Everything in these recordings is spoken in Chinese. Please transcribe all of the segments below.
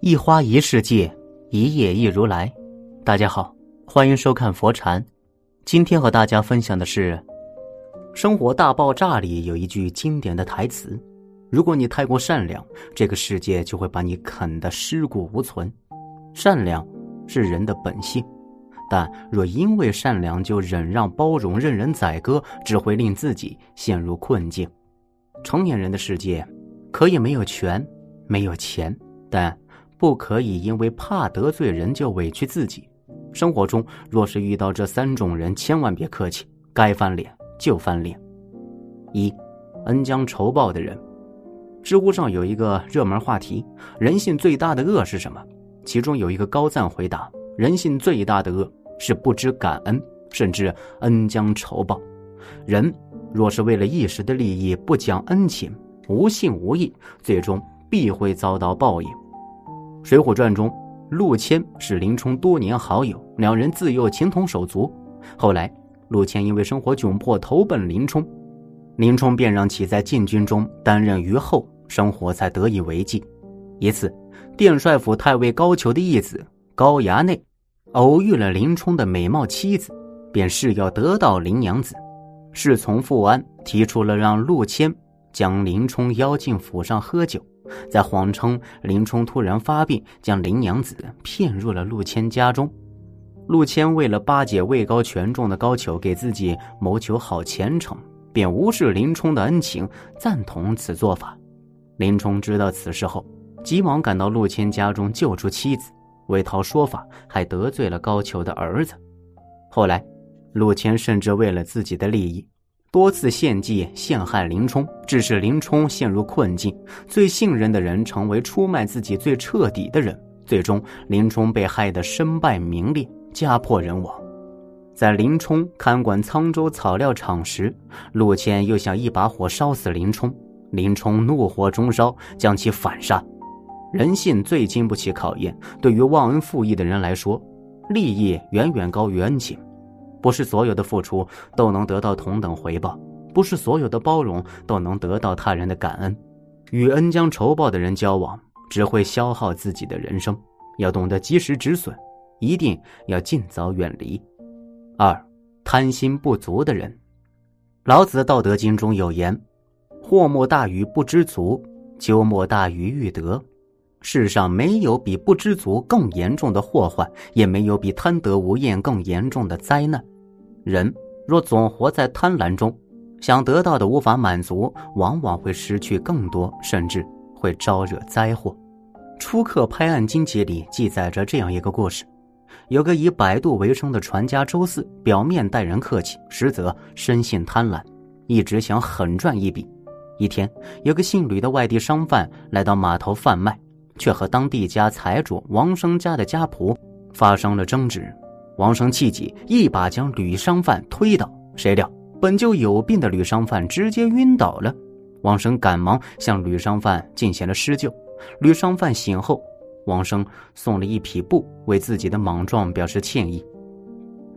一花一世界，一叶一如来。大家好，欢迎收看佛禅。今天和大家分享的是《生活大爆炸》里有一句经典的台词：“如果你太过善良，这个世界就会把你啃得尸骨无存。”善良是人的本性，但若因为善良就忍让、包容、任人宰割，只会令自己陷入困境。成年人的世界，可以没有权，没有钱，但。不可以因为怕得罪人就委屈自己。生活中若是遇到这三种人，千万别客气，该翻脸就翻脸。一，恩将仇报的人。知乎上有一个热门话题：人性最大的恶是什么？其中有一个高赞回答：人性最大的恶是不知感恩，甚至恩将仇报。人若是为了一时的利益不讲恩情，无信无义，最终必会遭到报应。《水浒传》中，陆谦是林冲多年好友，两人自幼情同手足。后来，陆谦因为生活窘迫，投奔林冲，林冲便让其在禁军中担任虞后，生活才得以为继。一次，殿帅府太尉高俅的义子高衙内偶遇了林冲的美貌妻子，便誓要得到林娘子。侍从富安提出了让陆谦将林冲邀进府上喝酒。在谎称林冲突然发病，将林娘子骗入了陆谦家中。陆谦为了巴结位高权重的高俅，给自己谋求好前程，便无视林冲的恩情，赞同此做法。林冲知道此事后，急忙赶到陆谦家中救出妻子，为讨说法，还得罪了高俅的儿子。后来，陆谦甚至为了自己的利益。多次献计陷害林冲，致使林冲陷入困境。最信任的人成为出卖自己最彻底的人，最终林冲被害得身败名裂，家破人亡。在林冲看管沧州草料场时，陆谦又想一把火烧死林冲，林冲怒火中烧，将其反杀。人性最经不起考验，对于忘恩负义的人来说，利益远远高于恩情。不是所有的付出都能得到同等回报，不是所有的包容都能得到他人的感恩。与恩将仇报的人交往，只会消耗自己的人生。要懂得及时止损，一定要尽早远离。二，贪心不足的人。老子《道德经》中有言：“祸莫大于不知足，咎莫大于欲得。”世上没有比不知足更严重的祸患，也没有比贪得无厌更严重的灾难。人若总活在贪婪中，想得到的无法满足，往往会失去更多，甚至会招惹灾祸。《初刻拍案惊奇》里记载着这样一个故事：有个以摆渡为生的船家周四，表面待人客气，实则生性贪婪，一直想狠赚一笔。一天，有个姓吕的外地商贩来到码头贩卖。却和当地家财主王生家的家仆发生了争执，王生气急，一把将吕商贩推倒。谁料本就有病的吕商贩直接晕倒了，王生赶忙向吕商贩进行了施救。吕商贩醒后，王生送了一匹布为自己的莽撞表示歉意。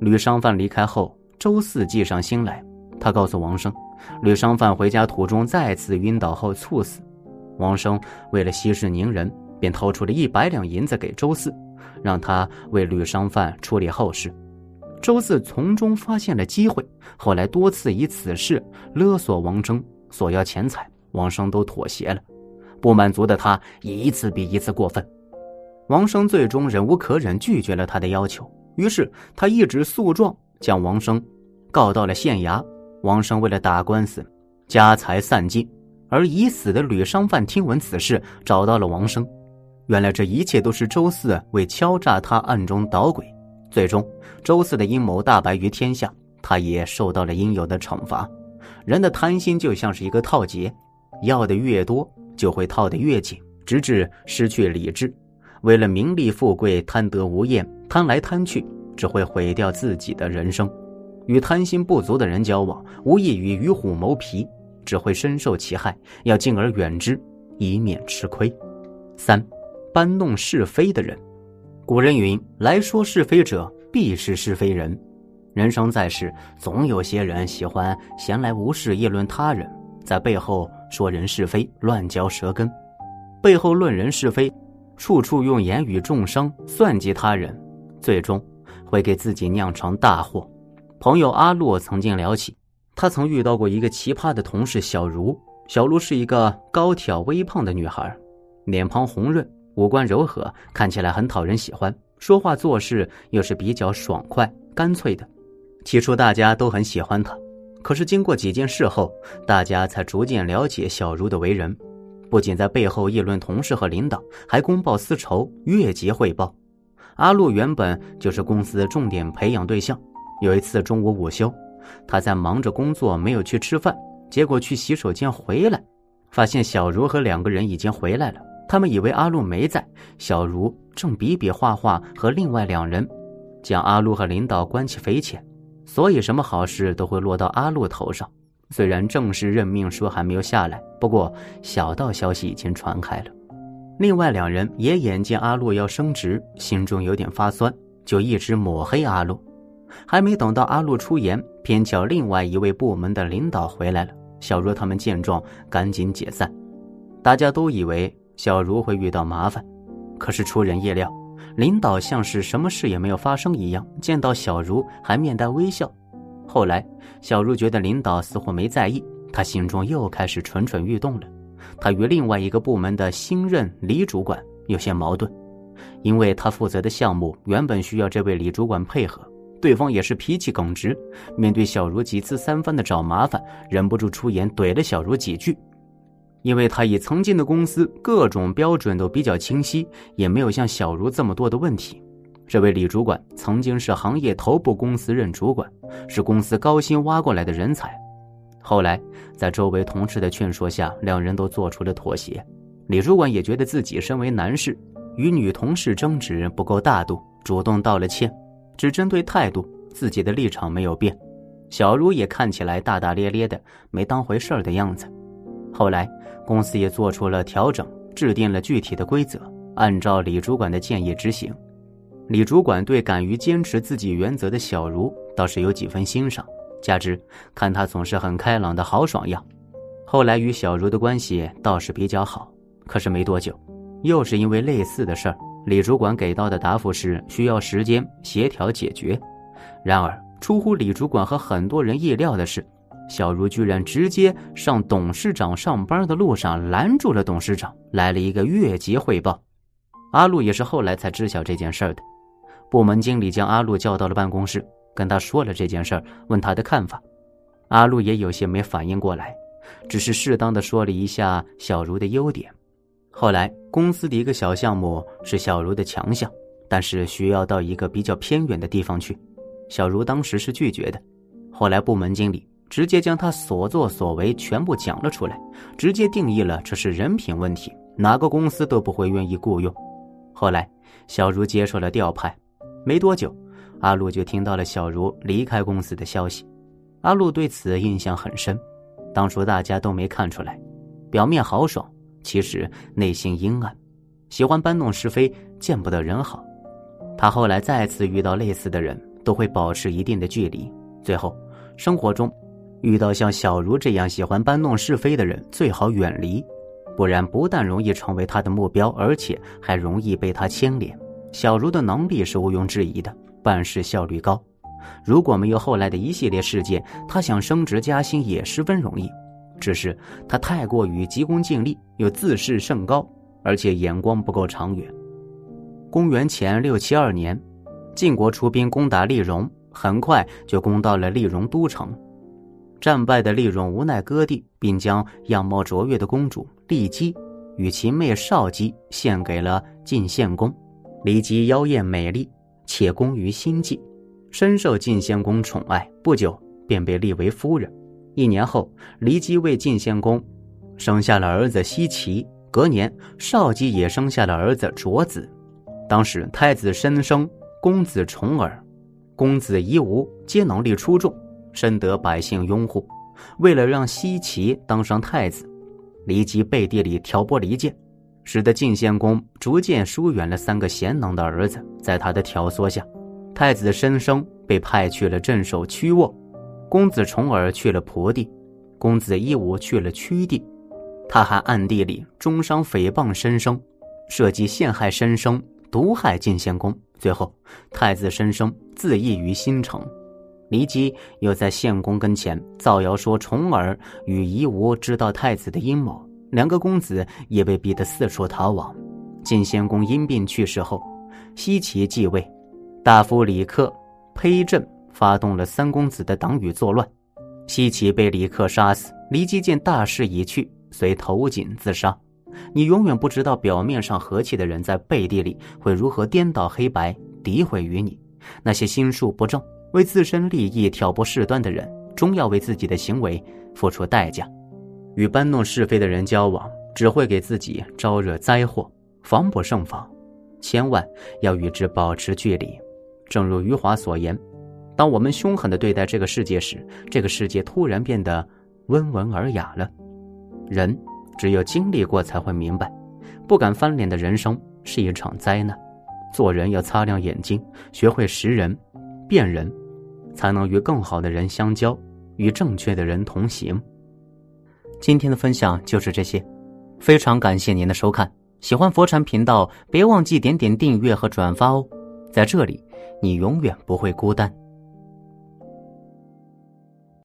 吕商贩离开后，周四计上心来，他告诉王生，吕商贩回家途中再次晕倒后猝死。王生为了息事宁人。便掏出了一百两银子给周四，让他为吕商贩处理后事。周四从中发现了机会，后来多次以此事勒索王生，索要钱财，王生都妥协了。不满足的他一次比一次过分，王生最终忍无可忍，拒绝了他的要求。于是他一纸诉状将王生告到了县衙。王生为了打官司，家财散尽。而已死的吕商贩听闻此事，找到了王生。原来这一切都是周四为敲诈他暗中捣鬼，最终周四的阴谋大白于天下，他也受到了应有的惩罚。人的贪心就像是一个套结，要的越多，就会套得越紧，直至失去理智。为了名利富贵，贪得无厌，贪来贪去，只会毁掉自己的人生。与贪心不足的人交往，无异于与虎谋皮，只会深受其害。要敬而远之，以免吃亏。三。搬弄是非的人，古人云：“来说是非者，必是是非人。”人生在世，总有些人喜欢闲来无事议论他人，在背后说人是非，乱嚼舌根。背后论人是非，处处用言语重伤、算计他人，最终会给自己酿成大祸。朋友阿洛曾经聊起，他曾遇到过一个奇葩的同事小茹。小茹是一个高挑微胖的女孩，脸庞红润，五官柔和，看起来很讨人喜欢。说话做事又是比较爽快、干脆的。起初大家都很喜欢他，可是经过几件事后，大家才逐渐了解小茹的为人。不仅在背后议论同事和领导，还公报私仇、越级汇报。阿路原本就是公司重点培养对象。有一次中午午休，他在忙着工作，没有去吃饭。结果去洗手间回来，发现小茹和两个人已经回来了。他们以为阿路没在，小茹正比比划划和另外两人，将阿路和领导关起匪浅。所以什么好事都会落到阿路头上。虽然正式任命书还没有下来，不过小道消息已经传开了。另外两人也眼见阿路要升职，心中有点发酸，就一直抹黑阿路。还没等到阿路出言，偏巧另外一位部门的领导回来了。小茹他们见状，赶紧解散。大家都以为小茹会遇到麻烦，可是出人意料，领导像是什么事也没有发生一样，见到小茹还面带微笑。后来，小茹觉得领导似乎没在意，她心中又开始蠢蠢欲动了。她与另外一个部门的新任李主管有些矛盾，因为他负责的项目原本需要这位李主管配合。对方也是脾气耿直，面对小茹几次三番的找麻烦，忍不住出言怼了小茹几句。因为他以曾经的公司各种标准都比较清晰，也没有像小茹这么多的问题。这位李主管曾经是行业头部公司任主管，是公司高薪挖过来的人才。后来在周围同事的劝说下，两人都做出了妥协。李主管也觉得自己身为男士，与女同事争执不够大度，主动道了歉。只针对态度，自己的立场没有变。小茹也看起来大大咧咧的，没当回事儿的样子。后来公司也做出了调整，制定了具体的规则，按照李主管的建议执行。李主管对敢于坚持自己原则的小茹倒是有几分欣赏，加之看他总是很开朗的豪爽样，后来与小茹的关系倒是比较好。可是没多久，又是因为类似的事儿。李主管给到的答复是需要时间协调解决，然而出乎李主管和很多人意料的是，小茹居然直接上董事长上班的路上拦住了董事长，来了一个越级汇报。阿路也是后来才知晓这件事的，部门经理将阿路叫到了办公室，跟他说了这件事问他的看法。阿路也有些没反应过来，只是适当的说了一下小茹的优点。后来，公司的一个小项目是小茹的强项，但是需要到一个比较偏远的地方去。小茹当时是拒绝的。后来，部门经理直接将他所作所为全部讲了出来，直接定义了这是人品问题，哪个公司都不会愿意雇佣。后来，小茹接受了调派，没多久，阿路就听到了小茹离开公司的消息。阿路对此印象很深，当初大家都没看出来，表面豪爽。其实内心阴暗，喜欢搬弄是非，见不得人好。他后来再次遇到类似的人，都会保持一定的距离。最后，生活中遇到像小茹这样喜欢搬弄是非的人，最好远离，不然不但容易成为他的目标，而且还容易被他牵连。小茹的能力是毋庸置疑的，办事效率高。如果没有后来的一系列事件，他想升职加薪也十分容易。只是他太过于急功近利，又自视甚高，而且眼光不够长远。公元前六七二年，晋国出兵攻打丽戎，很快就攻到了丽戎都城。战败的丽戎无奈割地，并将样貌卓越的公主骊姬与其妹少姬献给了晋献公。骊姬妖艳美丽，且工于心计，深受晋献公宠爱，不久便被立为夫人。一年后，骊姬为晋献公生下了儿子奚齐。隔年，少姬也生下了儿子卓子。当时太子申生、公子重耳、公子夷吾皆能力出众，深得百姓拥护。为了让西岐当上太子，骊姬背地里挑拨离间，使得晋献公逐渐疏远了三个贤能的儿子。在他的挑唆下，太子申生被派去了镇守曲沃。公子重耳去了蒲地，公子夷吾去了曲地，他还暗地里中伤诽谤申生，设计陷害申生，毒害晋献公。最后，太子申生自缢于新城。骊姬又在献公跟前造谣说重耳与夷吾知道太子的阴谋，两个公子也被逼得四处逃亡。晋献公因病去世后，奚齐继位，大夫李克、裴震发动了三公子的党羽作乱，奚齐被李克杀死。骊姬见大势已去，遂投井自杀。你永远不知道表面上和气的人在背地里会如何颠倒黑白，诋毁于你。那些心术不正。为自身利益挑拨事端的人，终要为自己的行为付出代价。与搬弄是非的人交往，只会给自己招惹灾祸，防不胜防。千万要与之保持距离。正如余华所言：“当我们凶狠的对待这个世界时，这个世界突然变得温文尔雅了。”人只有经历过，才会明白，不敢翻脸的人生是一场灾难。做人要擦亮眼睛，学会识人、辨人。才能与更好的人相交，与正确的人同行。今天的分享就是这些，非常感谢您的收看。喜欢佛禅频道，别忘记点点订阅和转发哦。在这里，你永远不会孤单。